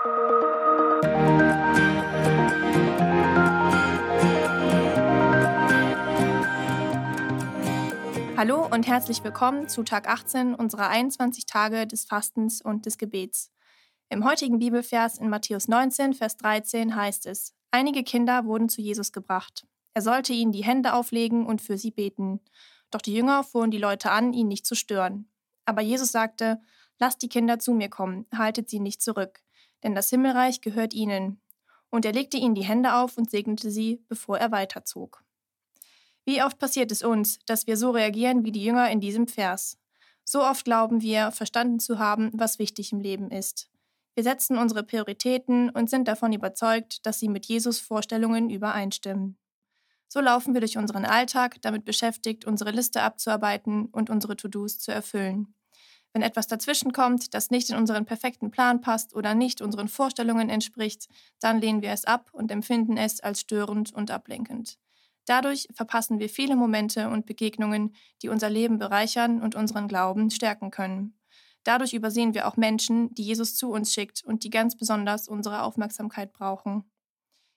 Hallo und herzlich willkommen zu Tag 18 unserer 21 Tage des Fastens und des Gebets. Im heutigen Bibelvers in Matthäus 19, Vers 13 heißt es, Einige Kinder wurden zu Jesus gebracht. Er sollte ihnen die Hände auflegen und für sie beten. Doch die Jünger fuhren die Leute an, ihn nicht zu stören. Aber Jesus sagte, Lasst die Kinder zu mir kommen, haltet sie nicht zurück, denn das Himmelreich gehört ihnen. Und er legte ihnen die Hände auf und segnete sie, bevor er weiterzog. Wie oft passiert es uns, dass wir so reagieren wie die Jünger in diesem Vers? So oft glauben wir, verstanden zu haben, was wichtig im Leben ist. Wir setzen unsere Prioritäten und sind davon überzeugt, dass sie mit Jesus Vorstellungen übereinstimmen. So laufen wir durch unseren Alltag damit beschäftigt, unsere Liste abzuarbeiten und unsere To-Dos zu erfüllen. Wenn etwas dazwischenkommt, das nicht in unseren perfekten Plan passt oder nicht unseren Vorstellungen entspricht, dann lehnen wir es ab und empfinden es als störend und ablenkend. Dadurch verpassen wir viele Momente und Begegnungen, die unser Leben bereichern und unseren Glauben stärken können. Dadurch übersehen wir auch Menschen, die Jesus zu uns schickt und die ganz besonders unsere Aufmerksamkeit brauchen.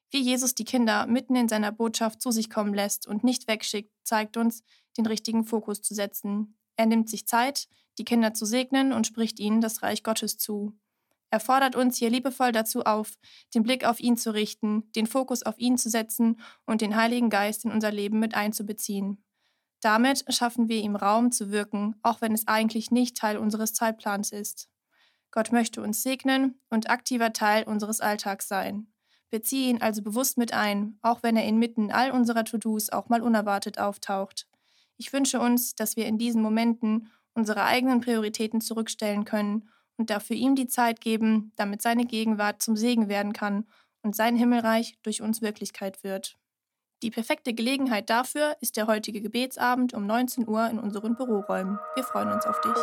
Wie Jesus die Kinder mitten in seiner Botschaft zu sich kommen lässt und nicht wegschickt, zeigt uns, den richtigen Fokus zu setzen. Er nimmt sich Zeit, die Kinder zu segnen und spricht ihnen das Reich Gottes zu. Er fordert uns hier liebevoll dazu auf, den Blick auf ihn zu richten, den Fokus auf ihn zu setzen und den Heiligen Geist in unser Leben mit einzubeziehen. Damit schaffen wir ihm Raum zu wirken, auch wenn es eigentlich nicht Teil unseres Zeitplans ist. Gott möchte uns segnen und aktiver Teil unseres Alltags sein. Beziehe ihn also bewusst mit ein, auch wenn er inmitten all unserer To-Dos auch mal unerwartet auftaucht. Ich wünsche uns, dass wir in diesen Momenten unsere eigenen Prioritäten zurückstellen können und dafür ihm die Zeit geben, damit seine Gegenwart zum Segen werden kann und sein Himmelreich durch uns Wirklichkeit wird. Die perfekte Gelegenheit dafür ist der heutige Gebetsabend um 19 Uhr in unseren Büroräumen. Wir freuen uns auf dich.